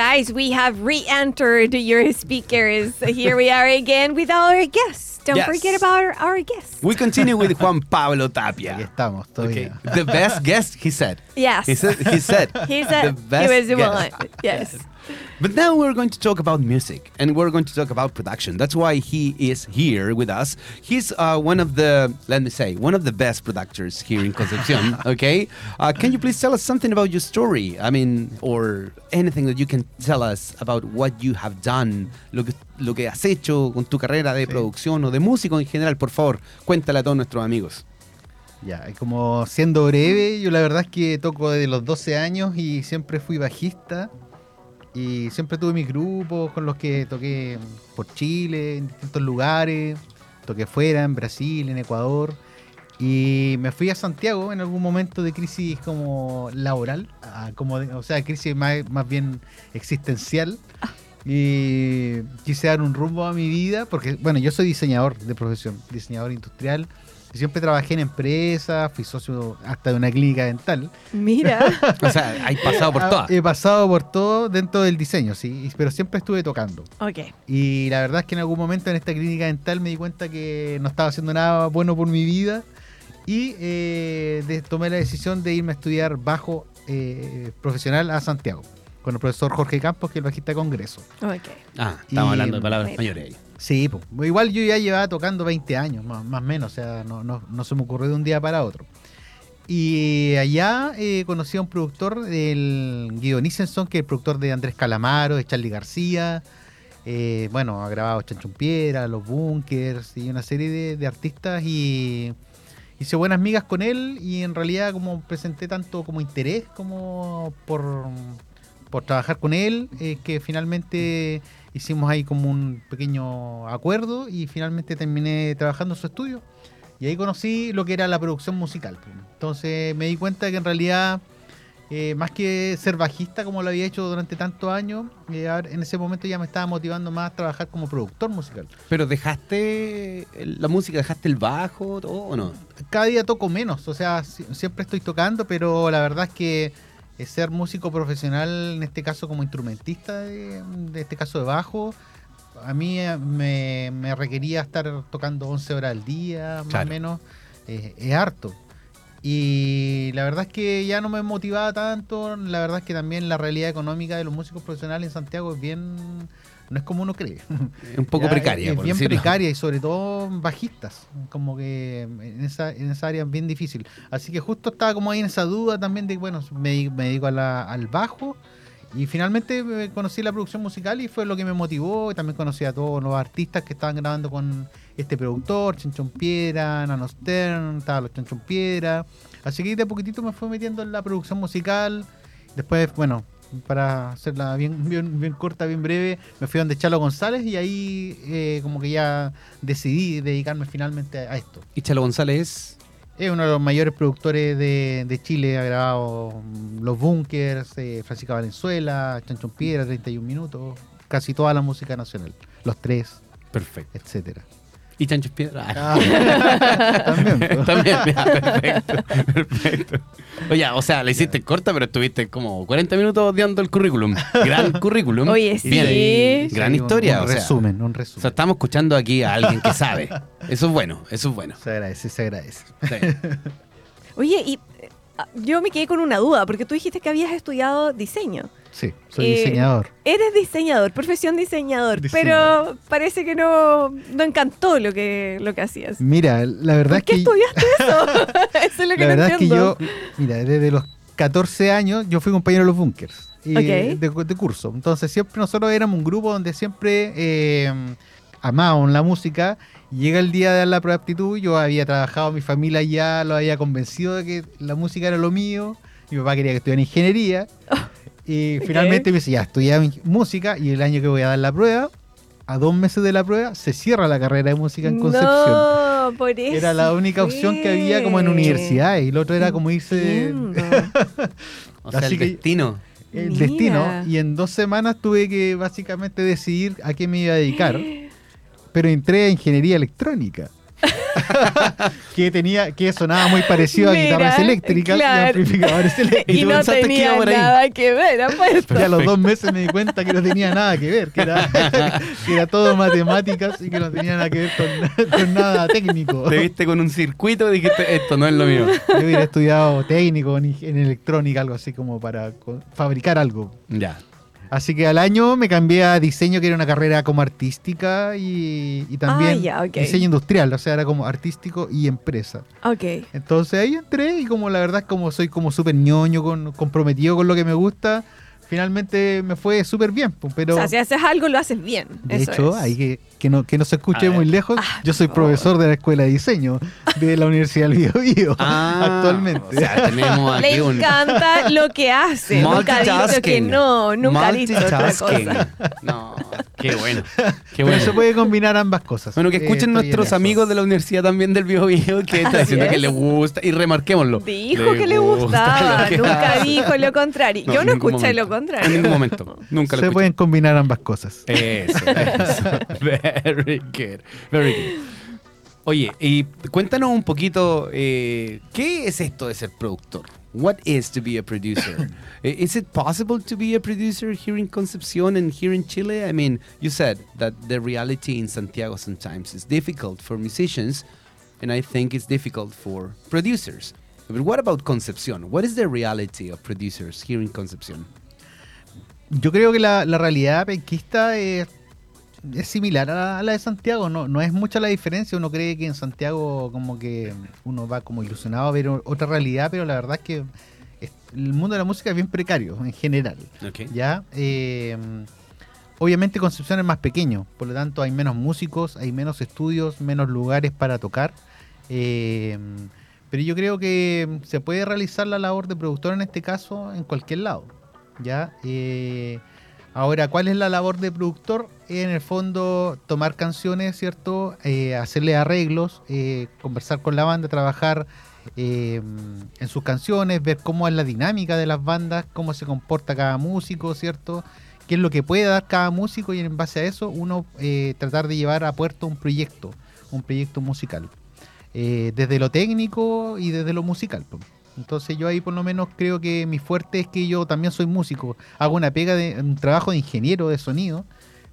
guys, we have re-entered your speakers. Here we are again with our guests. Don't Yes. forget about our, our guests. We continue with Juan Pablo Aquí Tapia. estamos, Okay. todavía. The best guest, he said. Yes. He said. He said. He said the he best was the guest. one. Yes. But now we're going to talk about music and we're going to talk about production. That's why he is here with us. He's uh, one of the, let me say, one of the best producers here in Concepcion. okay. Uh, can you please tell us something about your story? I mean, or anything that you can tell us about what you have done, lo que, lo que has hecho con tu carrera de producción o de músico en general. Por favor, cuéntale a todos nuestros amigos. Ya, como siendo breve, yo la verdad es que toco desde los 12 años y siempre fui bajista. Y siempre tuve mis grupos con los que toqué por Chile, en distintos lugares. Toqué fuera, en Brasil, en Ecuador. Y me fui a Santiago en algún momento de crisis como laboral, ah, como de- o sea, crisis más, más bien existencial. Y quise dar un rumbo a mi vida, porque, bueno, yo soy diseñador de profesión, diseñador industrial. Siempre trabajé en empresas, fui socio hasta de una clínica dental. Mira. O sea, hay pasado por Ah, todas. He pasado por todo dentro del diseño, sí, pero siempre estuve tocando. Ok. Y la verdad es que en algún momento en esta clínica dental me di cuenta que no estaba haciendo nada bueno por mi vida y eh, de- tomé la decisión de irme a estudiar bajo eh, profesional a Santiago con el profesor Jorge Campos, que es el bajista de Congreso. Ok. Ah, estamos Y- hablando de palabras españolas ahí. Sí, pues, igual yo ya llevaba tocando 20 años, más o menos, o sea, no, no, no se me ocurrió de un día para otro. Y allá eh, conocí a un productor, el Guido Nissenson, que es el productor de Andrés Calamaro, de Charlie García. eh, bueno, ha grabado Chanchumpiera, Los Bunkers y una serie de, artistas. Y hice buenas migas con él. Y en realidad, como presenté tanto como interés como por, por trabajar con él, eh, que finalmente hicimos ahí como un pequeño acuerdo. Y finalmente terminé trabajando en su estudio. Y ahí conocí lo que era la producción musical. Entonces me di cuenta que en realidad, eh, más que ser bajista como lo había hecho durante tantos años, eh, en ese momento ya me estaba motivando más a trabajar como productor musical. Pero dejaste la música, dejaste el bajo todo, o no? Cada día toco menos, o sea, si- siempre estoy tocando, pero la verdad es que ser músico profesional, en este caso como instrumentista, de, de este caso de bajo, a mí eh, me, me requería estar tocando 11 horas al día, más Claro. o menos, eh, es harto. Y la verdad es que ya no me motivaba tanto, la verdad es que también la realidad económica de los músicos profesionales en Santiago es bien, no es como uno cree. Es un poco Ya, precaria, Es, por bien decirlo. precaria y sobre todo bajistas. Como que en esa, en esa área es bien difícil. Así que justo estaba como ahí en esa duda también de, bueno, me, me dedico a la- al bajo. Y finalmente eh, conocí la producción musical y fue lo que me motivó. Y también conocí a todos los artistas que estaban grabando con este productor, Chinchón Piedra, Nano Stern, estaban los Chinchón Piedra. Así que de poquitito me fui metiendo en la producción musical. Después, bueno, para hacerla bien, bien, bien corta, bien breve, me fui donde Chalo González y ahí eh, como que ya decidí dedicarme finalmente a esto. Y Chalo González Es uno de los mayores productores de, de Chile, ha grabado Los Bunkers, eh, Francisca Valenzuela, Chanchón Piedra, 31 minutos, casi toda la música nacional, Los Tres, Perfecto. etcétera. Y Chancho Piedra. Ah, también. También, ya, perfecto, perfecto. Oye, o sea, la hiciste corta, pero estuviste como 40 minutos dando el currículum. Gran currículum. Oye, sí. Bien. Gran Sí, historia. Un, o sea, resumen, un O resumen. sea, estamos escuchando aquí a alguien que sabe. Eso es bueno, eso es bueno. se agradece, se agradece. Sí. Oye, y yo me quedé con una duda, porque tú dijiste que habías estudiado diseño. Sí, soy Eh, diseñador. Eres diseñador, profesión diseñador, Diseñador. pero parece que no, no encantó lo que, lo que hacías. Mira, la verdad ¿Por qué es que estudiaste eso? eso es lo que la no verdad es que entiendo. yo, mira, desde los 14 años yo fui compañero de los bunkers y, Ok. de, de curso. Entonces siempre nosotros éramos un grupo donde siempre eh, amábamos la música. Llega el día de dar la prueba de aptitud, yo había trabajado, mi familia ya lo había convencido de que la música era lo mío. Mi papá quería que estudiara ingeniería. Y finalmente me dice, ya, estudia mi- música y el año que voy a dar la prueba, a dos meses de la prueba, se cierra la carrera de música en Concepción. No, por eso. Era la única opción que había como en fue. universidades y el otro era como irse. O sea, Así el que- destino. el Mira. destino y en dos semanas tuve que básicamente decidir a qué me iba a dedicar. Pero entré a ingeniería electrónica. que tenía que sonaba muy parecido a guitarras eléctricas claro. y amplificadores eléctricos. Y no que tenía ahí. nada que ver, apuesto. Y a los dos meses me di cuenta que no tenía nada que ver, que era, que era todo matemáticas y que no tenía nada que ver con, con nada técnico. Te viste con un circuito y dijiste, esto no es lo mío. Yo hubiera estudiado técnico en, en electrónica, algo así como para fabricar algo. Ya. Así que al año me cambié a diseño, que era una carrera como artística y, y también Ah, ya, ok. diseño industrial, o sea, era como artístico y empresa. Ok. Entonces ahí entré y como la verdad como soy como súper ñoño, con, comprometido con lo que me gusta, finalmente me fue súper bien. pues, Pero o sea, si haces algo, lo haces bien. de Eso hecho, es. ahí que, que, no, que no se escuche muy lejos, Ah, yo soy profesor de la Escuela de Diseño de la Universidad del Bio Bio, Ah, actualmente. O sea, tenemos Le aquí un encanta lo que hace. Nunca ha dicho que no, nunca ha dicho otra cosa. No, qué bueno. Qué Pero bueno. se puede combinar ambas cosas. Bueno, que Eh, escuchen nuestros amigos de la universidad también del Bio Bio que está Así diciendo que le gusta y remarquémoslo. Dijo que le gustaba, que nunca hace. dijo lo contrario. No, Yo no escuché momento. lo contrario. En ningún momento. Nunca lo Se escuché. pueden combinar ambas cosas. Eso, eso. Very good. Very good. Oye, y cuéntanos un poquito, eh, ¿qué es esto de ser productor? What is to be a producer? Eh, is it possible to be a producer here in Concepción and here in Chile? I mean, you said that the reality in Santiago sometimes is difficult for musicians, and I think it's difficult for producers. But what about Concepción? What is the reality of producers here in Concepción? Yo creo que la, la realidad penquista es, es similar a la, a la de Santiago, no, no es mucha la diferencia, uno cree que en Santiago como que uno va como ilusionado a ver otra realidad, pero la verdad es que es- el mundo de la música es bien precario en general, Okay. ¿ya? Eh, obviamente Concepción es más pequeño, por lo tanto hay menos músicos, hay menos estudios, menos lugares para tocar, eh, pero yo creo que se puede realizar la labor de productor en este caso en cualquier lado. ¿Ya? Eh, ahora, ¿cuál es la labor de productor? En el fondo, tomar canciones, ¿cierto? Eh, hacerle arreglos, eh, conversar con la banda, trabajar en sus canciones, ver cómo es la dinámica de las bandas, cómo se comporta cada músico, ¿cierto? Qué es lo que puede dar cada músico y en base a eso uno tratar de llevar a puerto un proyecto, un proyecto musical. Desde lo técnico y desde lo musical. Entonces yo ahí por lo menos creo que mi fuerte es que yo también soy músico. Hago una pega de un trabajo de ingeniero de sonido,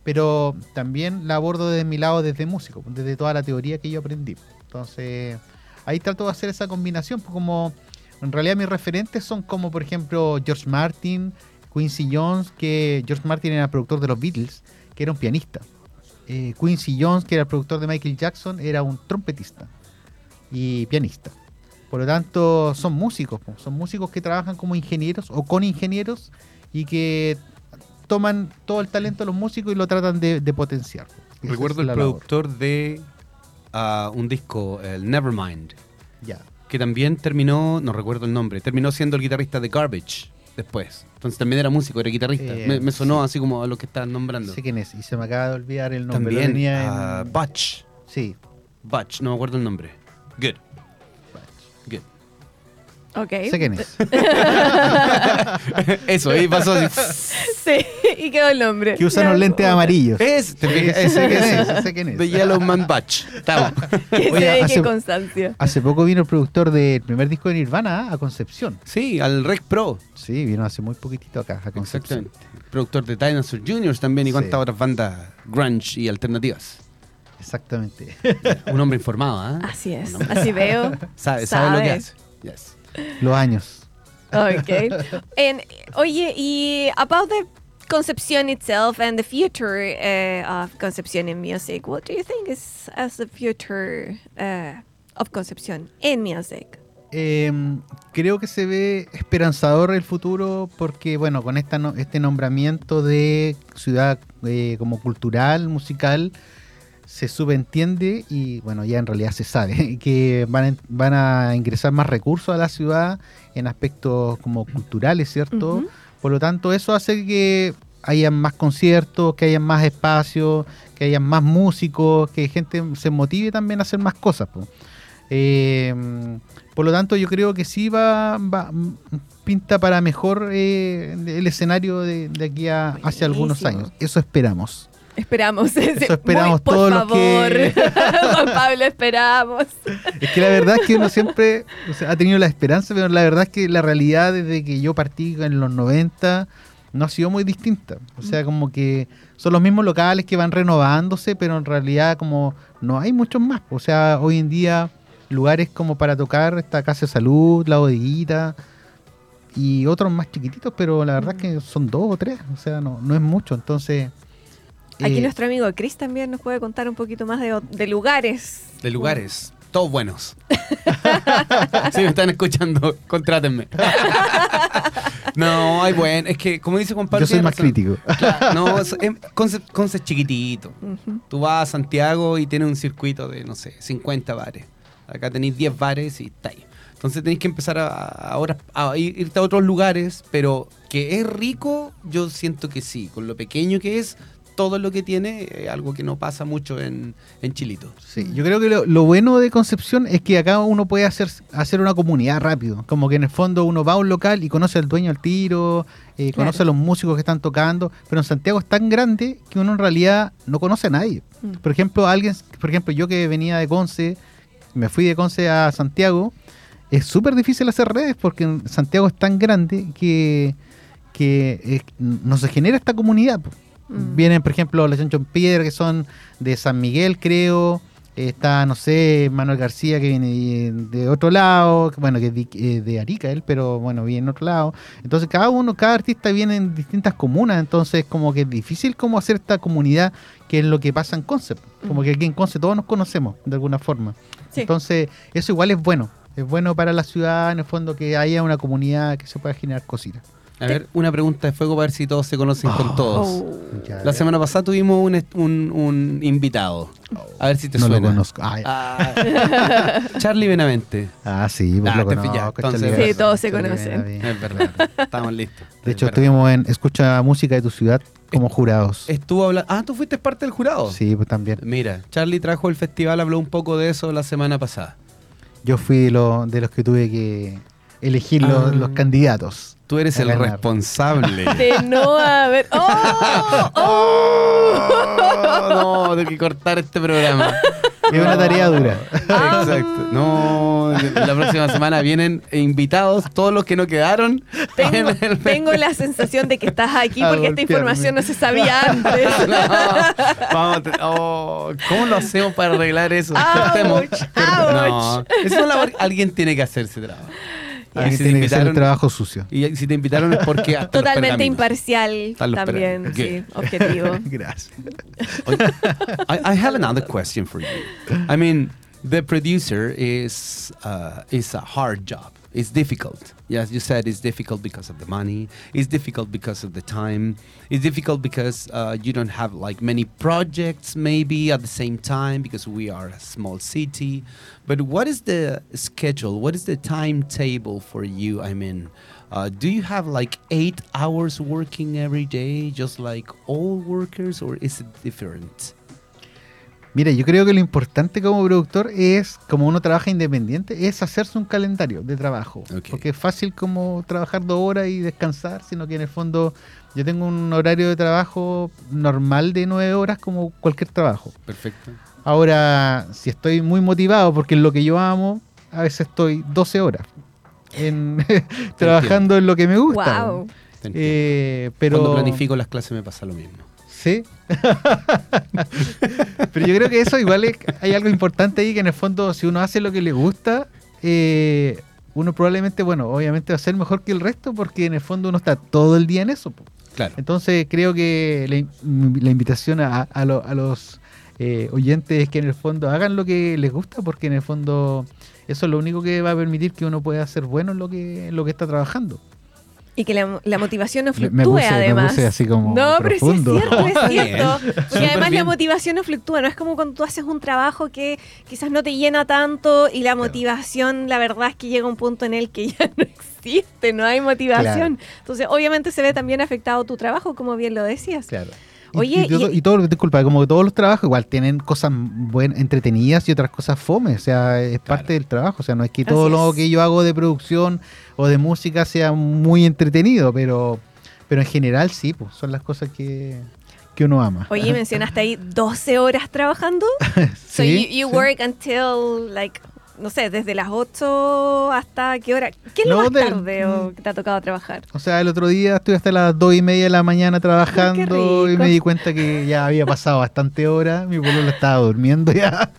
pero también la abordo desde mi lado desde músico, desde toda la teoría que yo aprendí. Entonces ahí trato de hacer esa combinación, pues como en realidad mis referentes son como por ejemplo George Martin, Quincy Jones, que George Martin era productor de los Beatles, que era un pianista. Eh, Quincy Jones, que era el productor de Michael Jackson, era un trompetista y pianista. Por lo tanto, son músicos, son músicos que trabajan como ingenieros o con ingenieros y que toman todo el talento de los músicos y lo tratan de, de potenciar. Esa Recuerdo el labor. productor de ah, un disco, el Nevermind, Ya. que también terminó, no recuerdo el nombre, terminó siendo el guitarrista de Garbage después. Entonces también era músico, era guitarrista. Eh, me, me sonó sí. así como a lo que estás nombrando. Sé quién es y se me acaba de olvidar el nombre. también tenía ah, en- Butch. Sí. Butch, no me acuerdo el nombre. Good. Good. Ok. Sé quién es. Eso, ahí pasó así. Sí, y quedó el nombre. Que usan los lentes amarillos. Es, te fijas, sé quién ese. es, sé quién es. The Yellow Man Butch. Estamos. Que Oye, se ve hace- constancia. Hace poco vino el productor del primer disco de Nirvana ¿ah? a Concepción. Sí, al Rec Pro. Sí, vino hace muy poquitito acá a Concepción. Exactamente. Productor de Dinosaur Juniors también y Sí. cuántas otras bandas grunge y alternativas. Exactamente. Un hombre informado, ¿ah? Así es. Así veo. Sabe, sabe lo que Sabe. hace. Yes. Los años. Okay. and oye, y about the Concepcion itself and the future uh, of Concepcion in music, what do you think is as the future uh, of Concepcion in music? Eh, creo que se ve esperanzador el futuro porque, bueno, con esta no- este nombramiento de ciudad eh, como cultural, musical, se subentiende y, bueno, ya en realidad se sabe que van a, van a ingresar más recursos a la ciudad en aspectos como culturales, ¿cierto? Por lo tanto, eso hace que haya más conciertos, que haya más espacios, que haya más músicos, que gente se motive también a hacer más cosas. Eh, por lo tanto, yo creo que sí va, va- pinta para mejor eh, el escenario de, de aquí a hacia algunos años. Eso esperamos. Esperamos. Eso esperamos por todos los que- Juan Pablo, esperamos. Es que la verdad es que uno siempre o sea, ha tenido la esperanza, pero la verdad es que la realidad desde que yo partí en los 90 no ha sido muy distinta. O sea, como que son los mismos locales que van renovándose, pero en realidad como no hay muchos más. O sea, hoy en día lugares como para tocar esta Casa de Salud, la bodeguita y otros más chiquititos, pero la verdad es que son dos o tres. O sea, no, no es mucho. Entonces... Aquí eh, nuestro amigo Chris también nos puede contar un poquito más de, de lugares. De lugares, todos buenos. si me están escuchando, contrátenme. no, hay buen. Es que, como dice Juan Pablo. yo soy más razón. crítico. Claro, no, es, es- Conce, Conce es chiquitito. Ujú. Tú vas a Santiago y tienes un circuito de, no sé, 50 bares. Acá tenéis 10 bares y está ahí. Entonces tenéis que empezar a, a- ahora a ir- irte a otros lugares, pero que es rico, yo siento que sí. Con lo pequeño que es, todo lo que tiene, es algo que no pasa mucho en, en Chilito. Sí, yo creo que lo, lo bueno de Concepción es que acá uno puede hacer, hacer una comunidad rápido. Como que en el fondo uno va a un local y conoce al dueño al tiro, eh, Claro. conoce a los músicos que están tocando, pero en Santiago es tan grande que uno en realidad no conoce a nadie. Mm. Por ejemplo, alguien, por ejemplo, yo que venía de Conce, me fui de Conce a Santiago, es súper difícil hacer redes porque en Santiago es tan grande que, que eh, no se genera esta comunidad. po. Mm. Vienen, por ejemplo, los Chanchon Piedra, que son de San Miguel, creo. Está, no sé, Manuel García, que viene de, de otro lado. Bueno, que es de, eh, de Arica él, pero bueno, viene en otro lado. Entonces, cada uno, cada artista viene en distintas comunas. Entonces, como que es difícil como hacer esta comunidad, que es lo que pasa en Concept. Como que aquí en Concept todos nos conocemos, de alguna forma. Sí. Entonces, eso igual es bueno. Es bueno para la ciudad, en el fondo, que haya una comunidad que se pueda generar cositas. A ver, una pregunta de fuego para ver si todos se conocen con todos. Oh. Ya, La ya. semana pasada tuvimos un, un, un invitado. A ver si te no suena. lo conozco. Ay, Ah, Charlie Benavente. Ah, sí, pues Ah, lo te conozco. Entonces- Sí, todos se conocen. Benavente. Es verdad. Estamos listos. De hecho, verdad. estuvimos en Escucha Música de tu Ciudad como jurados. Estuvo hablando. Ah, tú fuiste parte del jurado. Sí, pues también. Mira, Charlie trajo el festival, habló un poco de eso la semana pasada. Yo fui lo, de los que tuve que elegir los, Ah. los candidatos. Tú eres el responsable. De no haber. ¡Oh! Oh, no, tengo que cortar este programa. Es una tarea dura. Exacto. No, la próxima semana vienen invitados, todos los que no quedaron. Tengo, tengo la sensación de que estás aquí A porque esta información no se sabía antes. No, vamos, oh, ¿Cómo lo hacemos para arreglar eso? Ouch, Cortemos. ouch. No, eso es labor- alguien tiene que hacer ese trabajo. Y Alguien si te tiene que hacer el invitaron- trabajo sucio. Y si te invitaron es porque hasta Totalmente imparcial también, sí, objetivo. Gracias. I, I have another question for you. I mean, the producer is uh, is a hard job. It's difficult. Yes, you said it's difficult because of the money. It's difficult because of the time. It's difficult because uh, you don't have like many projects maybe at the same time because we are a small city. But what is the schedule? What is the timetable for you? I mean, uh, do you have like eight hours working every day, just like all workers, or is it different? Mira, yo creo que lo importante como productor es, como uno trabaja independiente, es hacerse un calendario de trabajo. Porque es fácil como trabajar dos horas y descansar, sino que en el fondo yo tengo un horario de trabajo normal de nueve horas como cualquier trabajo. Perfecto. Ahora, si estoy muy motivado porque es lo que yo amo, a veces estoy 12 horas en trabajando en lo que me gusta. wow. Eh, pero Cuando planifico las clases me pasa lo mismo. Sí. Pero yo creo que eso igual es- hay algo importante ahí que en el fondo si uno hace lo que le gusta, eh, uno probablemente, bueno, obviamente va a ser mejor que el resto porque en el fondo uno está todo el día en eso. Claro. Entonces creo que la invitación a, a lo- a los eh, oyentes es que en el fondo hagan lo que les gusta porque en el fondo eso es lo único que va a permitir que uno pueda ser bueno en lo que, en lo que está trabajando. Y que la, la motivación no Me- fluctúe me puse- me además. puse así como no, pero sí profundo. es cierto, es cierto. bien. Porque Súper además bien. la motivación no fluctúa, no es como cuando tú haces un trabajo que quizás no te llena tanto y la motivación, la verdad es que llega un punto en el que ya no existe, no hay motivación. Entonces, obviamente se ve también afectado tu trabajo, como bien lo decías. Claro. Y- Oye, y, todo, y- y todo, disculpa, como que todos los trabajos igual tienen cosas buen, entretenidas y otras cosas fome, o sea, es parte del trabajo, o sea, no es que todo lo que yo hago de producción o de música sea muy entretenido, pero pero en general sí, pues son las cosas que que uno ama. Oye, mencionaste ahí 12 horas trabajando. So Sí, you, you sí. work until, like, no sé, desde las 8 hasta qué hora. ¿Qué es lo No, más de- tarde o que te ha tocado trabajar? O sea, el otro día estuve hasta las dos y media de la mañana trabajando y me di cuenta que ya había pasado bastante hora. Mi pueblo estaba durmiendo ya.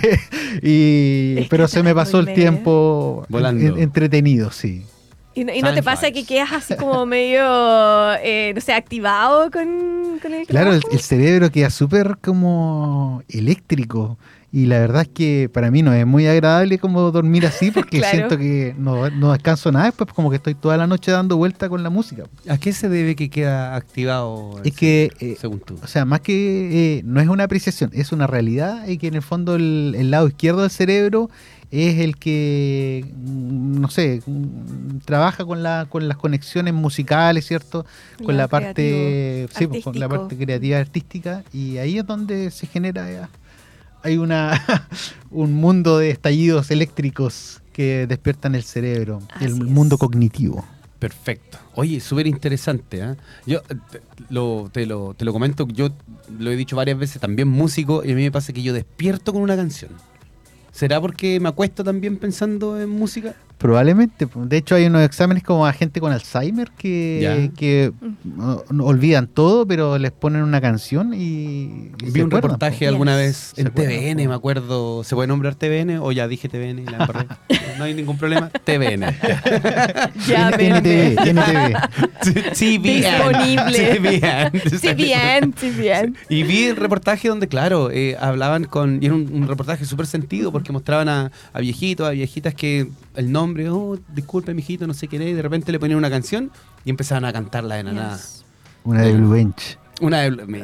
y, Es pero se me pasó el tiempo Volando. en- entretenido, sí. ¿Y no, y no te pasa flies. que quedas así como medio, eh, no sé, activado con, con el Claro, el, trabajo? el cerebro queda súper como eléctrico. Y la verdad es que para mí no es muy agradable como dormir así porque Claro. siento que no, no descanso nada después, como que estoy toda la noche dando vuelta con la música. ¿A qué se debe que queda activado? Es que, eh, según tú. o sea, más que eh, no es una apreciación, es una realidad y que en el fondo el, el lado izquierdo del cerebro es el que, mm, no sé, mm, trabaja con, la, con las conexiones musicales, ¿cierto? Con Ya, la parte, sí, pues, con la parte creativa artística y ahí es donde se genera, eh, hay una un mundo de estallidos eléctricos que despiertan el cerebro, el es. mundo cognitivo. Perfecto. Oye, súper interesante. ¿ah? Yo eh, te lo, te, lo, te lo comento, yo lo he dicho varias veces, también músico, y a mí me pasa que yo despierto con una canción. ¿Será porque me acuesto también pensando en música? Probablemente. De hecho, hay unos exámenes como a gente con Alzheimer que, que no olvidan todo, pero les ponen una canción y. y Vi se un acuerdan, reportaje pues. alguna vez en acuerdan, TVN, po. me acuerdo. ¿Se puede nombrar TVN o ya dije TVN y la embarré? No hay ningún problema. TVN. Ya. Disponible. CBN. Sí, bien, sí, bien. Y vi el reportaje donde, claro, eh, hablaban con. Y era un, un reportaje súper sentido porque mostraban a, a viejitos, a viejitas que el nombre, oh, disculpe, mijito, no sé qué, y de repente le ponían una canción y empezaban a cantarla de la nada. Yes. Una de Blue Bench. Una de. Me,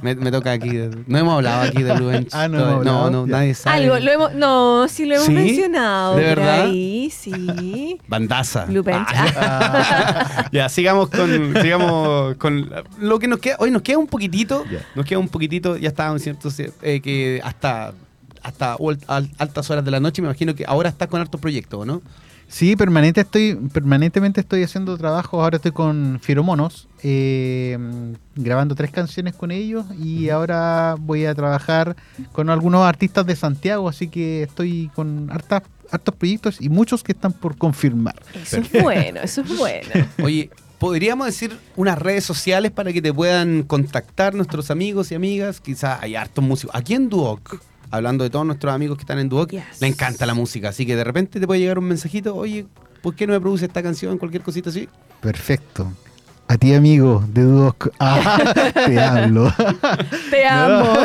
me- me toca aquí. no hemos hablado aquí de Blue Bench. Ah, no no, nadie sabe. Algo, lo hemos, no, sí lo hemos ¿Sí? mencionado. ¿De verdad? ahí, sí. Bandaza. Blue Bench. Ah. ya, sigamos con, sigamos con lo que nos queda. Hoy nos queda un poquitito. Ya. Nos queda un poquitito. Ya estábamos, ¿cierto? Eh, que hasta, hasta altas horas de la noche. Me imagino que ahora estás con hartos proyectos, ¿no? Sí, permanente estoy, permanentemente estoy haciendo trabajo. Ahora estoy con Firomonos, eh, grabando tres canciones con ellos y ahora voy a trabajar con algunos artistas de Santiago, así que estoy con hartas, hartos proyectos y muchos que están por confirmar. Eso es bueno, eso es bueno. Oye, ¿podríamos decir unas redes sociales para que te puedan contactar nuestros amigos y amigas? Quizás hay hartos músicos. Aquí en Duoc, hablando de todos nuestros amigos que están en Duoc, Yes. le encanta la música. Así que de repente te puede llegar un mensajito, oye, ¿por qué no me produce esta canción? Cualquier cosita así. Perfecto. A ti, amigo de Duoc, ah, te hablo. Te amo.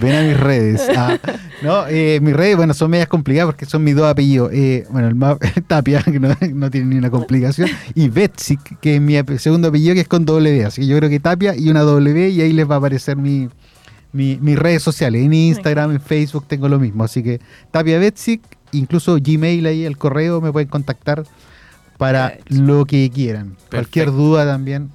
Ven a mis redes. Ah, no, eh, mis redes, bueno, son medias complicadas porque son mis dos apellidos. Eh, bueno, el más Tapia, que no, no tiene ni una complicación, y Betsy, que es mi segundo apellido, que es con W. Así que yo creo que Tapia y una W, y ahí les va a aparecer mi, mi- mis redes sociales. En Instagram, en Facebook tengo lo mismo. Así que Tapia Betsy, incluso Gmail ahí, el correo, me pueden contactar para Perfecto. lo que quieran. Cualquier duda también,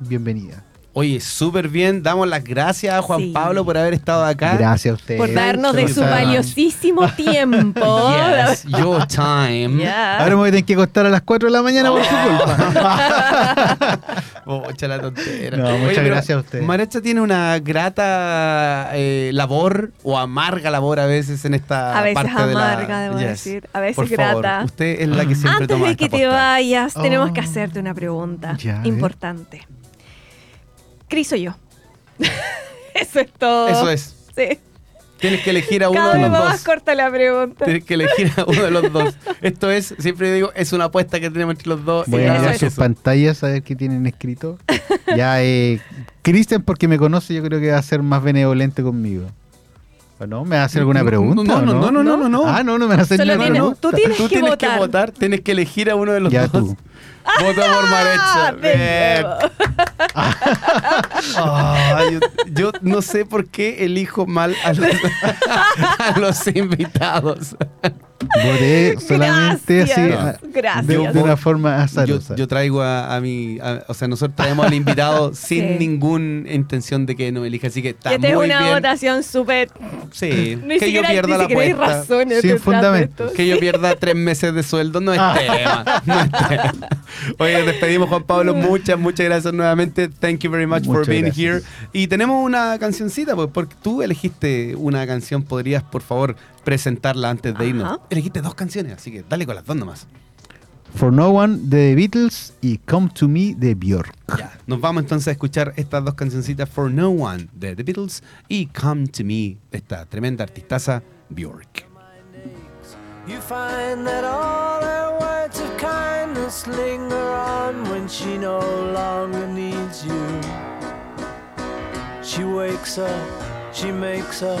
bienvenida. Oye, súper bien. Damos las gracias a Juan Sí. Pablo por haber estado acá. Gracias a ustedes. Por darnos de su valiosísimo tiempo. Yes, your time. Ahora me voy a tener que acostar a las 4 de la mañana por su culpa. Oh, echa la tontera. No, muchas gracias a ustedes. Marecha tiene una grata eh, labor o amarga labor a veces en esta A veces parte de la- amarga, debo Yes. decir. A veces Por favor, grata. usted es la que siempre Antes toma de que te posta. vayas, tenemos Oh. que hacerte una pregunta Ya, ver. Cris o yo. Eso es todo. Eso es. Sí. Tienes que elegir a uno Cada de vez los va más dos. corta la pregunta. Tienes que elegir a uno de los dos. Esto es, siempre digo, es una apuesta que tenemos entre los dos. Voy a mirar sus pantallas a ver qué tienen escrito. ya, eh, Cristian, porque me conoce, yo creo que va a ser más benevolente conmigo. ¿O no? ¿Me va a hacer alguna pregunta? no, no, no, no, no, no, no. Ah, no, no me va a hacer ninguna pregunta. tú tienes Tú que tienes votar. que votar, tienes que elegir a uno de los Ya dos. tú. Vota por Ah, Marecha. Bien. Ah, yo, yo no sé por qué elijo mal a los, a los invitados. Voté solamente así, Gracias, a- gracias. de, de una forma Yo, azarosa. yo traigo a, a mi. a- o sea, nosotros traemos al invitado sin Sí. ninguna intención de que nos elija. Así que está esta es una bien. votación súper Sí, Ni que yo pierda ni la apuesta. razones Sin fundamento. Que yo pierda tres meses de sueldo no es Ah. tema. No es tema. Oye, despedimos Juan Pablo. Muchas, muchas gracias nuevamente. Thank you very much for Muchas being gracias. here. Y tenemos una cancioncita, pues, porque tú elegiste una canción. ¿Podrías, por favor, presentarla antes de irnos? Elegiste dos canciones, así que dale con las dos nomás. For No One de The Beatles y Come to Me de Björk. Ya. Nos vamos entonces a escuchar estas dos cancioncitas, For No One de The Beatles y Come to Me de esta tremenda artistaza Bjork. You find that all her words of kindness linger on when she no longer needs you. She wakes up, she makes up,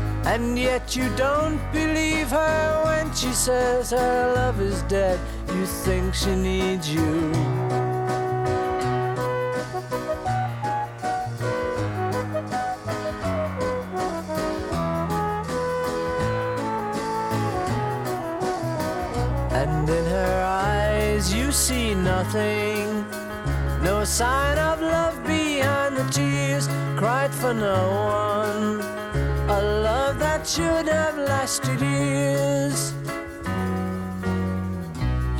and yet you don't believe her when she says her love is dead. You think she needs you. And in her eyes you see nothing. No sign of love behind the tears cried for no one. That should have lasted years.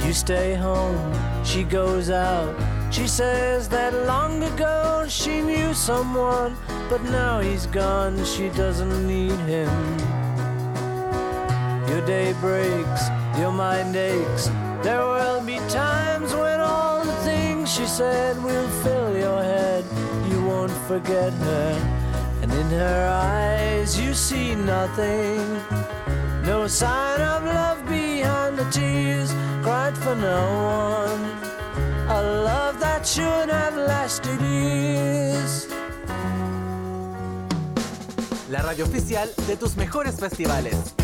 You stay home, she goes out. She says that long ago she knew someone, but now he's gone, she doesn't need him. Your day breaks, your mind aches. There will be times when all the things she said will fill your head. You won't forget her, and in her eyes you see nothing. No sign of love behind the tears cried for no one. A love that should have lasted years. La radio oficial de tus mejores festivales.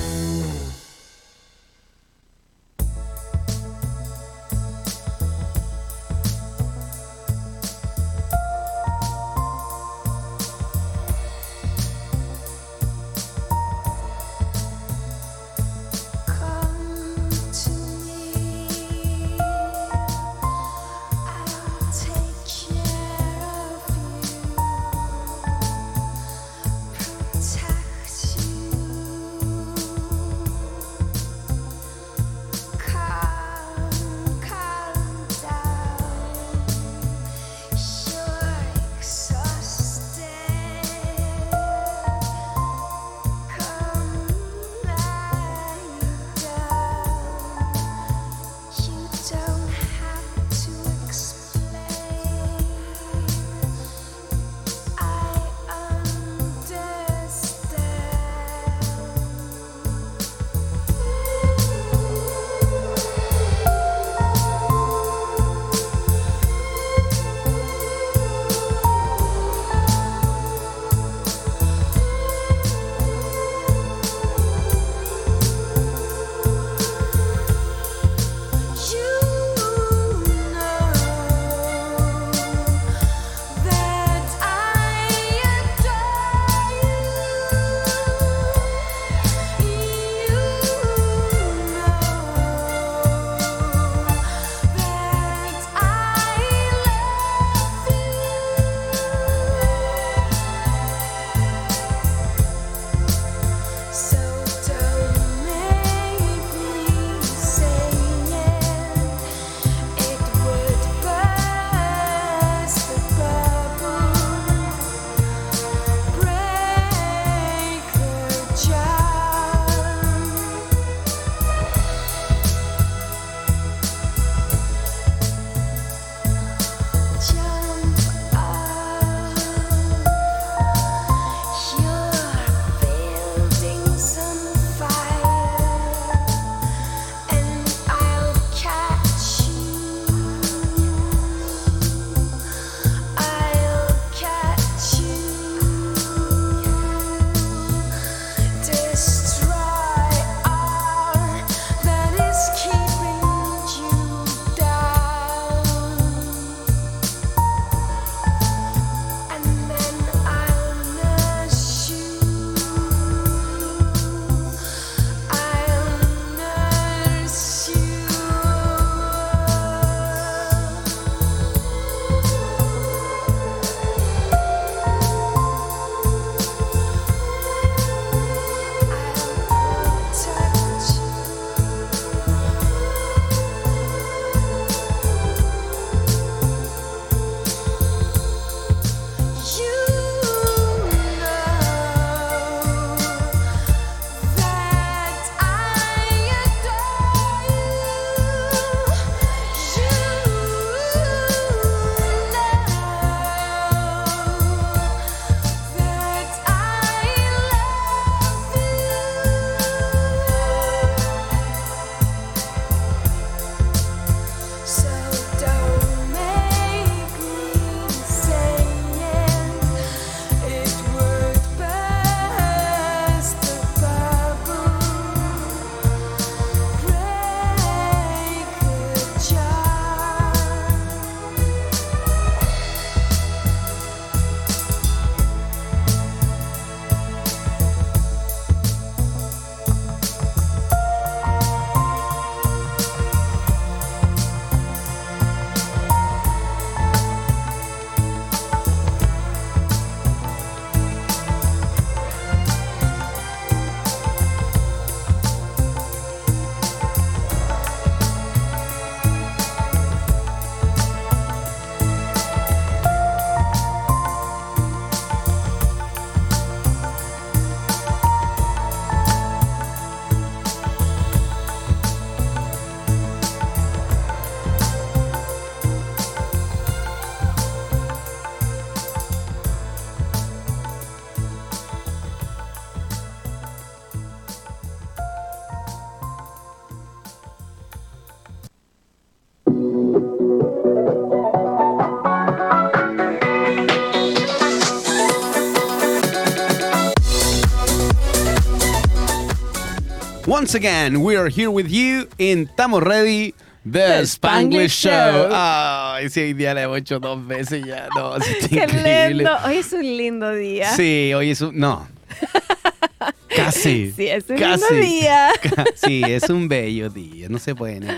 Once again, we are here with you in Tamo Ready, The, The Spanglish, Spanglish Show. Ay, sí, hoy día la hemos hecho dos veces ya. No, sí, Qué lindo. Hoy es un lindo día. Sí, hoy es un. No. Casi. Sí, es un Casi. lindo día. Sí, es un bello día, no se puede negar.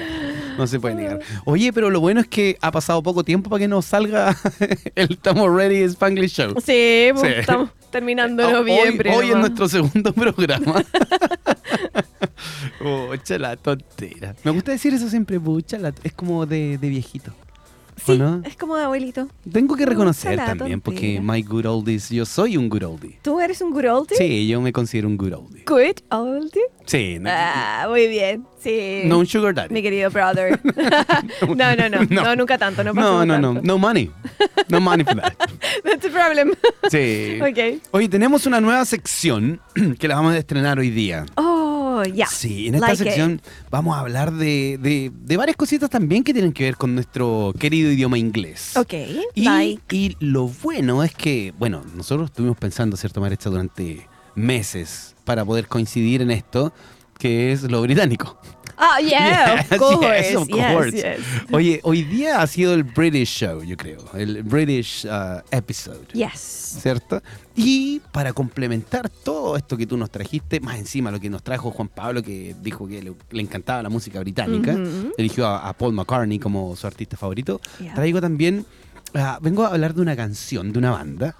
No se puede negar. Oye, pero lo bueno es que ha pasado poco tiempo para que nos salga el Tamo Ready Spanglish Show. Sí, pues, Sí. estamos terminando Hoy- noviembre. Hoy, es nomás. nuestro segundo programa. Pucha la tontera. Me gusta decir eso siempre, pucha la Es como de, de viejito. ¿O Sí, no? es como de abuelito. Tengo que reconocer también, porque my good oldies, yo soy un good oldie. ¿Tú eres un good oldie? Sí, yo me considero un good oldie. Good oldie. Sí, no, Ah, muy bien. Sí. no un sugar daddy. Mi querido brother. no, no, no, No. no. nunca tanto. No, No, no, no, tanto. no money. No money for that. That's a problem. Sí. ok. Hoy tenemos una nueva sección que la vamos a estrenar hoy día. Oh, ya. Sí, en esta Like it. sección vamos a hablar de, de- de varias cositas también que tienen que ver con nuestro querido idioma inglés. Ok. Y, like. y lo bueno es que, bueno, nosotros estuvimos pensando, ¿cierto, Marecha, durante meses para poder coincidir en esto, que es lo británico. Ah, yeah, Yes, of course. yes, of course. yes. Oye, hoy día ha sido el British Show, yo creo, el British uh, episode. Yes. ¿Cierto? Y para complementar todo esto que tú nos trajiste, más encima lo que nos trajo Juan Pablo, que dijo que le, le encantaba la música británica, eligió a, a Paul McCartney como su artista favorito, Yeah. traigo también, ah, vengo a hablar de una canción, de una banda,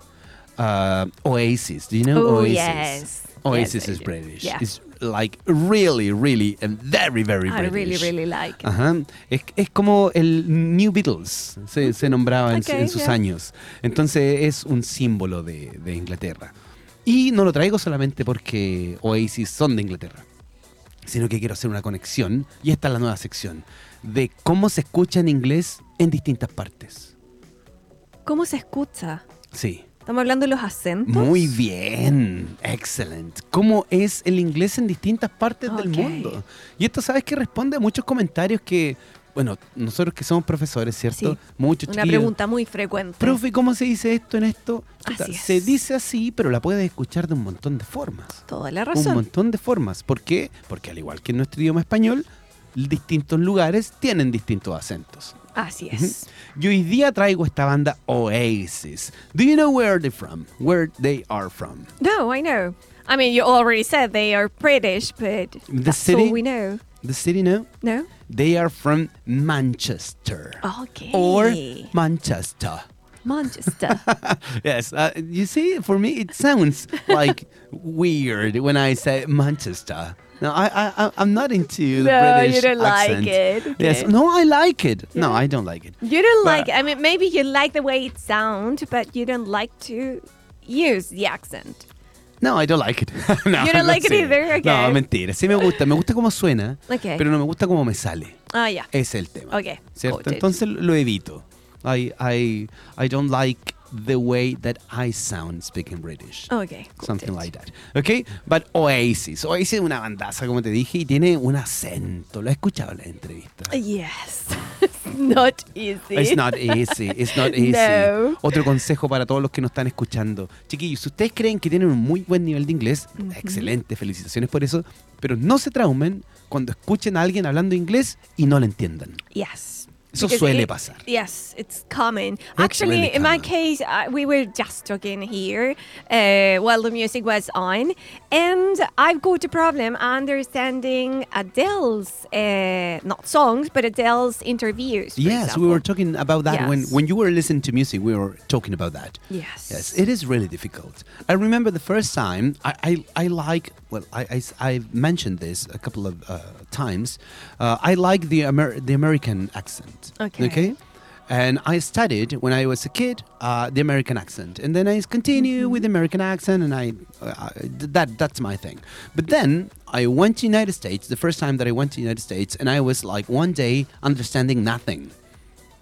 ah, Oasis. Do you know Oh, Oasis? yes. Oasis Yes, is. British. Yeah. It's like really, really, and very, very I British. really, really like. Ajá. Es, es como el New Beatles, se, se nombraba en, su- Ok, en sus yeah. años. Entonces es un símbolo de, de Inglaterra. Y no lo traigo solamente porque Oasis son de Inglaterra, sino que quiero hacer una conexión, y esta es la nueva sección, de cómo se escucha en inglés en distintas partes. ¿Cómo se escucha? Sí. Estamos hablando de los acentos. Muy bien, excelente. ¿Cómo es el inglés en distintas partes del mundo? Y esto, ¿sabes que Responde a muchos comentarios que, bueno, nosotros que somos profesores, ¿cierto? Sí. Muchos Una chiquillos, pregunta muy frecuente. Profe, ¿cómo se dice esto en esto? Chuta, Así es. Se dice así, pero la puedes escuchar de un montón de formas. Toda la Un razón. montón de formas. ¿Por qué? Porque al igual que en nuestro idioma español, distintos lugares tienen distintos acentos. Así es. Y hoy día traigo esta banda Oasis. Do you know where they're from? Where they are from? No, I know. I mean, you already said they are British, but The that's city? all we know. The city, no? No? They are from Manchester. Okay. Or Manchester. Manchester. yes, uh, you see, for me it sounds like weird when I say Manchester. No, I, I, I'm not into the No, British you don't like accent. it. Yes, no, I like it. No, I don't like it. you don't But- like I mean, maybe you like the way it sounds, but you don't like to use the accent. No, I don't like it. no, You don't like it either? Okay. No, mentira. Sí me gusta. Me gusta cómo suena, Okay. pero no me gusta cómo me sale. Ah, yeah. Es el tema. Ok, ¿Cierto? Entonces lo evito. I, I, I don't like the way that I sound speaking British. Okay. Something like that. ¿Ok? But Oasis. Oasis es una bandaza, como te dije, y tiene un acento. Lo he escuchado en la entrevista. Yes. it's not easy. It's not easy. It's not easy. No. Otro consejo para todos los que nos están escuchando. Chiquillos, si ustedes creen que tienen un muy buen nivel de inglés, excelente, felicitaciones por eso, pero no se traumen cuando escuchen a alguien hablando inglés y no lo entiendan. Yes. Eso Because suele it- pasar. Yes, it's common. It's Actually, really in my case, uh, we were just talking here uh, while the music was on, and I've got a problem understanding Adele's, uh, not songs, but Adele's interviews. For Yes, we were talking about that when, Yes. when you were listening to music. We were talking about that. Yes. Yes, it is really difficult. I remember the first time I, I, I like, well, I, I, have mentioned this a couple of uh, times. Uh, I like the, Amer- the American accent. Okay. And I studied when I was a kid uh, the American accent, and then I continue with the American accent, and I uh, that that's my thing. But then I went to United States the first time that I went to United States, and I was like one day understanding nothing.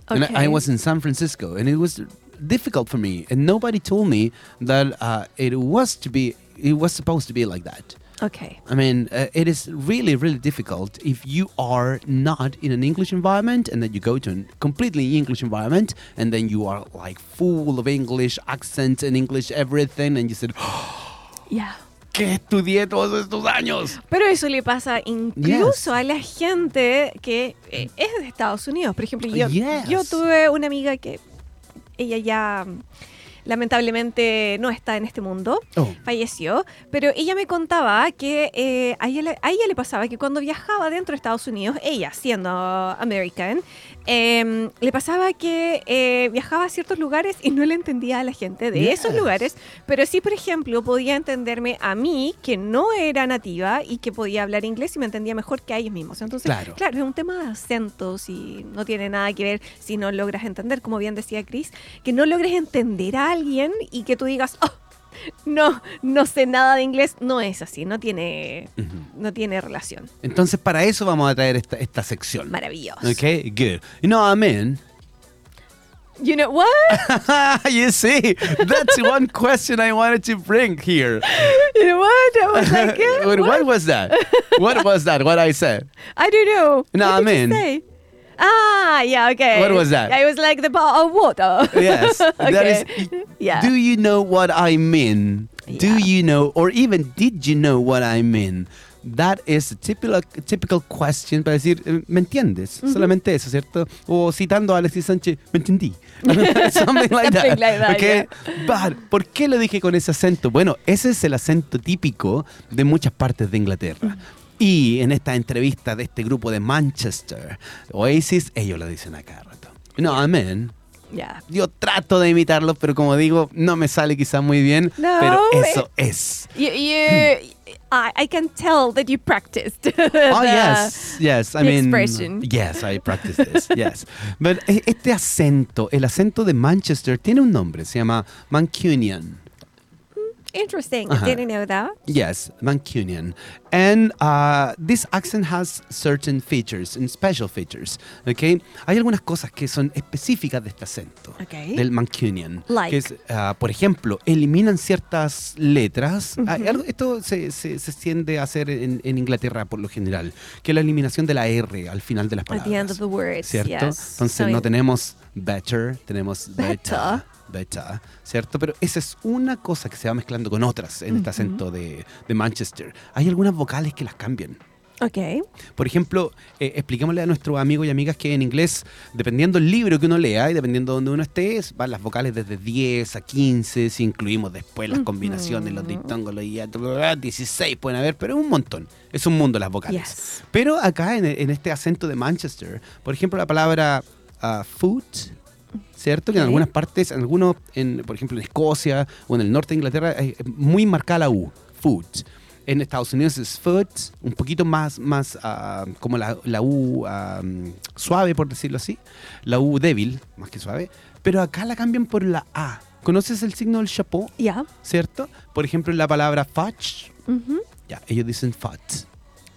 And I, I was in San Francisco, and it was difficult for me, and nobody told me that uh, it was to be, it was supposed to be like that. Okay. I mean, uh, it is really, really difficult if you are not in an English environment and then you go to a completely English environment and then you are like full of English accent and English everything, and you said, Yeah. qué estudié todos estos años? Pero eso le pasa incluso Yes. a la gente que eh, es de Estados Unidos. Por ejemplo, yo, Yes. yo tuve una amiga que ella ya lamentablemente no está en este mundo, Oh. falleció, pero ella me contaba que eh, a, ella, le- a ella le pasaba que cuando viajaba dentro de Estados Unidos, ella siendo American, em, le pasaba que eh, viajaba a ciertos lugares y no le entendía a la gente de esos lugares, pero sí, por ejemplo, podía entenderme a mí, que no era nativa y que podía hablar inglés y me entendía mejor que a ellos mismos. Entonces, Claro. claro, es un tema de acentos y no tiene nada que ver si no logras entender, como bien decía Chris, que no logres entender a alguien y que tú digas, oh, no, no sé nada de inglés, no es así, no tiene, no tiene relación. Entonces, para eso vamos a traer esta, esta sección. Maravilloso. Okay, good. You know, I'm in. You know what? you see, that's one question I wanted to bring here. You know what? I was like, eh, what, was that? What was that? What I said? I don't know. No, what I mean- say? Ah, yeah, okay. What was that? I was like the bottle of water. Yes. That okay. is. yeah. Do you know what I mean? Do you know, or even did you know what I mean? That is a typical, typical question para decir, eh, ¿me entiendes? Solamente eso, ¿cierto? O citando a Alexis Sánchez, ¿me entendí? Something like that. Something like that, Okay? But, ¿por qué lo dije con ese acento? Bueno, ese es el acento típico de muchas partes de Inglaterra. Y en esta entrevista de este grupo de Manchester, Oasis, ellos lo dicen a cada rato. No, amén. yeah. Yo trato de imitarlos, pero como digo, no me sale quizás muy bien. No, pero eh. eso es. You, you I, I can tell that you practiced. Oh, the- yes, yes. I mean, expression. yes, I practice this, yes. But eh, este acento, el acento de Manchester, tiene un nombre, se llama Mancunian. Interesting. Uh-huh. Didn't know that. Yes, Mancunian. And uh, this accent has certain features and special features. Okay? Hay algunas cosas que son específicas de este acento, Okay. del Mancunian. Like? Que es, uh, por ejemplo, eliminan ciertas letras. Algo- esto se, se, se tiende a hacer en, en Inglaterra por lo general, que es la eliminación de la R al final de las At palabras. the end of the words. ¿Cierto? Yes. Entonces So no tenemos better, tenemos. Better. Beta, ¿cierto? Pero esa es una cosa que se va mezclando con otras en este acento de, de Manchester. Hay algunas vocales que las cambian. Okay. Por ejemplo, eh, expliquémosle a nuestros amigos y amigas que en inglés, dependiendo del libro que uno lea y dependiendo de donde uno esté, es- van las vocales desde 10 a 15, si incluimos después las combinaciones, los diptongos, los y- 16 pueden haber, pero es un montón. Es un mundo las vocales. Yes. Pero acá en, en este acento de Manchester, por ejemplo, la palabra ah, food, ¿cierto? Que en algunas partes, en algunos, en, por ejemplo, en Escocia o en el norte de Inglaterra, es muy marcada la U, food. En Estados Unidos es foot, un poquito más, más ah, como la, la U ah, suave, por decirlo así. La U débil, más que suave. Pero acá la cambian por la A. ¿Conoces el signo del chapeau? Yeah. ¿Cierto? Por ejemplo, la palabra fudge, Mhm. ya, ellos dicen fudge.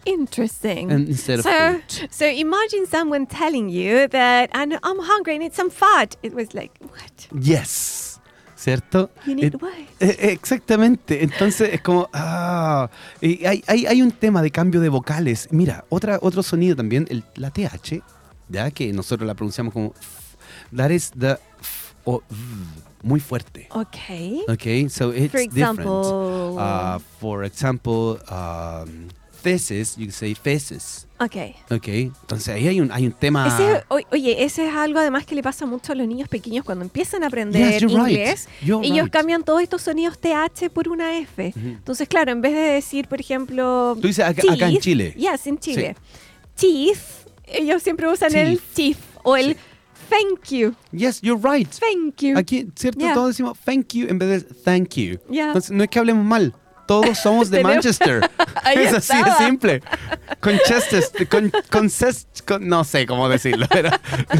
Interesting. And instead of so, food. so imagine someone telling you that I'm, I'm hungry, I need some fudge. It was like, what? Yes. ¿Cierto? You need Eh, eh, exactamente. Entonces es como. Ah, y hay, hay, hay un tema de cambio de vocales. Mira, otra, otro sonido también, el, la TH, ya que nosotros la pronunciamos como. That is the. f o muy fuerte. Okay. Okay, so it's For different. example. Uh, for example, um, thesis, you say feces. Okay. Okay, entonces ahí hay un, hay un tema. Ese, o- oye, ese es algo además que le pasa mucho a los niños pequeños cuando empiezan a aprender Yes, you're right. inglés. You're Ellos right. cambian todos estos sonidos TH por una F. Ujú. Entonces, claro, en vez de decir, por ejemplo. Tú dices acá, acá en Chile. Yes, en Chile. Teeth, ellos siempre usan el Teeth. teeth o el Sí. thank you. Yes, you're right. Thank you. Aquí, ¿cierto? Yeah. Todos decimos thank you en vez de thank you. Yeah. Entonces, no es que hablemos mal. Todos somos de Manchester. Ahí es así de estaba. simple. Con Chester, con, con, con- no sé cómo decirlo. pero-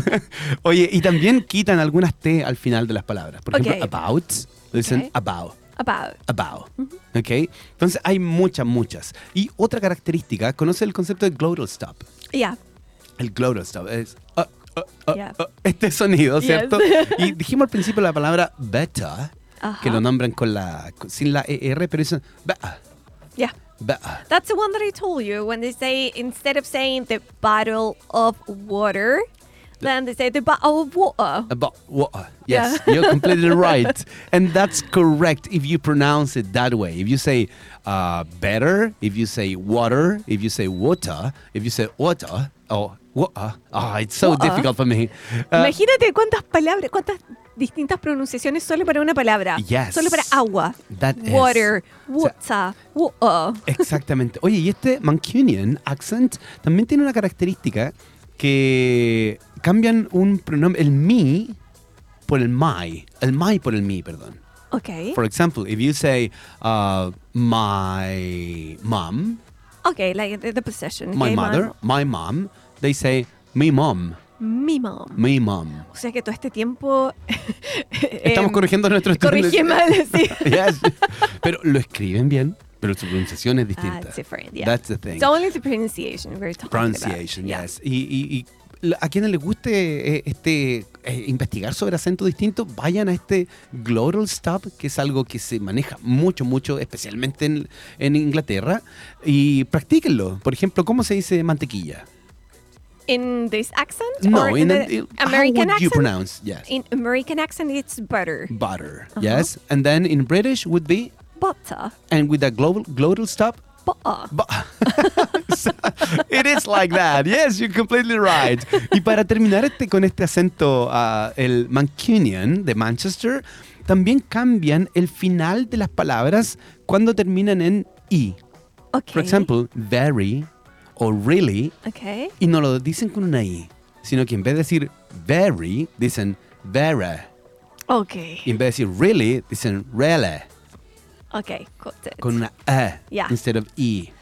Oye, y también quitan algunas T al final de las palabras. Por ejemplo, Ok. about. Dicen Ok. about. About. About. ¿Ok? Entonces hay muchas, muchas. Y otra característica, ¿conoce el concepto de glottal stop? Yeah. El glottal stop es ah, ah, Yeah. ah, este sonido, Yes. ¿cierto? Y dijimos al principio la palabra beta, Ajá. que lo nombran con la sin la ER, pero dicen Yeah. That's the one that I told you when they say instead of saying the bottle of water, then they say the bottle of water. About water. Yes, you're completely right. And that's correct if you pronounce it that way. If you say uh, better, if you say water, if you say water, if you say water, oh, water. Oh, it's so Water. difficult for me. Uh, Imagínate cuántas palabras, cuántas distintas pronunciaciones solo para una palabra. Yes. Solo para agua. That. Water, O water, water. Exactamente. Oye, y este Mancunian accent también tiene una característica que cambian un pronombre, el me por el my. El my por el me, perdón. Ok. For example, if you say uh, my mom, Ok, like the, the possession. my okay, mother, my mom, they say me mom, Mi mom. me mom. O sea que todo este tiempo. Estamos em, corrigiendo nuestro Corrigí mal, sí. Yes. Pero lo escriben bien, pero su pronunciación es Ah, distinta. it's different, yeah. That's the thing. It's only the pronunciation we're talking Pronunciation, about. Yeah. yes. Y, y- y l- a quienes les guste eh, este eh, investigar sobre acentos distintos, vayan a este Glottal Stop, que es algo que se maneja mucho, mucho, especialmente en, en Inglaterra, y practíquenlo. Por ejemplo, ¿cómo se dice mantequilla? In this accent? No, or in the an- American would you pronounce? Yes. In American accent, it's butter. Butter, Uh-huh. yes. And then in British would be, Butter. and with a global, glottal stop, Butter. It is like that. Yes, you're completely right. Y para terminar este, con este acento, ah, el Mancunian de Manchester, también cambian el final de las palabras cuando terminan en i. Okay. Por ejemplo, very o really, Okay. y no lo dicen con una i, sino que en vez de decir very, dicen very. Okay. Y en vez de decir really, dicen really, Okay. Got it. con una e Yeah. instead of i.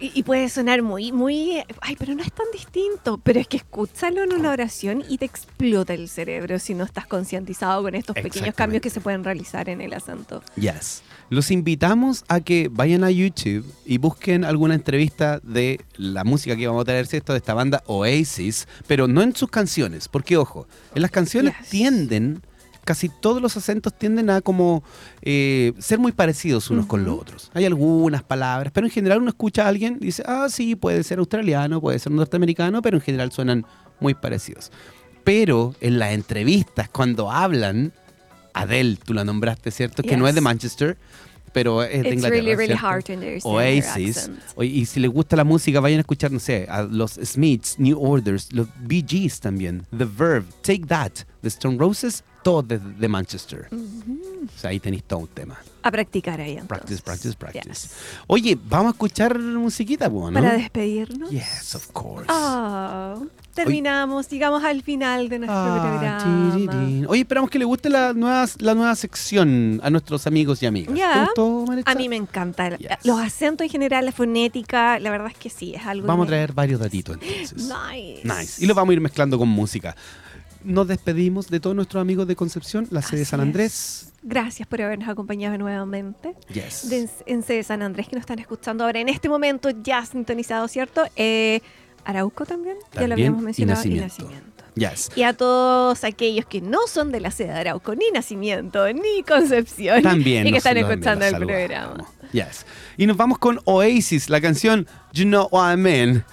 Y, y puede sonar muy, muy. Ay, pero no es tan distinto. Pero es que escúchalo en una oración y te explota el cerebro si no estás concientizado con estos pequeños cambios que se pueden realizar en el acento. Yes. Los invitamos a que vayan a YouTube y busquen alguna entrevista de la música que vamos a traer, ¿cierto? De esta banda Oasis, pero no en sus canciones, porque ojo, en las canciones Yes. tienden, casi todos los acentos tienden a como eh, ser muy parecidos unos con los otros. Hay algunas palabras, pero en general uno escucha a alguien y dice, ah, sí, puede ser australiano, puede ser norteamericano, pero en general suenan muy parecidos. Pero en las entrevistas, cuando hablan, Adele, tú la nombraste, ¿cierto? Que no es de. Manchester, pero es de It's Inglaterra. really, really Oasis. Oye, Y si les gusta la música, vayan a escuchar, no sé, a los Smiths, New Orders, los Bee Gees también, The Verve, Take That, The Stone Roses, todos de, de Manchester. O sea, ahí tenéis todo un tema. A practicar ahí entonces. Practice, practice, practice. Yes. Oye, vamos a escuchar musiquita, ¿no? Para despedirnos. Yes, of course. Oh, terminamos, llegamos al final de nuestro Ah, programa. Oye, esperamos que le guste la nueva, la nueva sección a nuestros amigos y amigas. Ya. ¿Te gustó, Maritza? A mí me encanta. Yes. Los acentos en general, la fonética, la verdad es que sí, es algo Vamos a traer varios datitos entonces. Nice. Nice. Y lo vamos a ir mezclando con música. Nos despedimos de todos nuestros amigos de Concepción, la sede de San es. Andrés. Gracias por habernos acompañado nuevamente. Yes. De, en sede San Andrés, que nos están escuchando ahora en este momento ya sintonizado, ¿cierto? Eh, Arauco también, ya lo También, habíamos y mencionado. y Nacimiento. Nacimiento. Yes. Y a todos aquellos que no son de la sede de Arauco, ni Nacimiento, ni Concepción, También. y que están escuchando el programa. Yes. Y nos vamos con Oasis, la canción You Know What I Mean.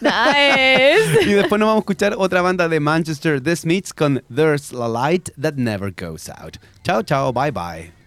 Nice. y después nos vamos a escuchar otra banda de Manchester, The Smiths, con There's a Light That Never Goes Out. Chao, chao, bye, bye.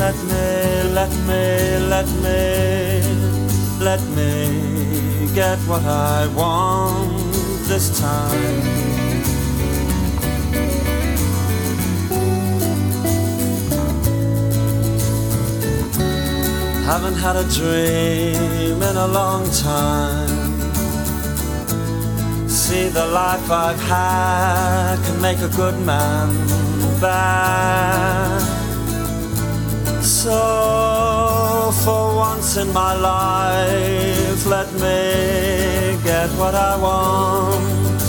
Let me, let me, let me, let me get what I want this time. Haven't had a dream in a long time. See, the life I've had can make a good man bad. So, for once in my life, let me get what I want.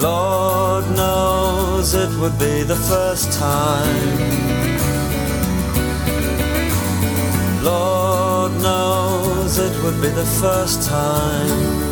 Lord knows it would be the first time. Lord knows it would be the first time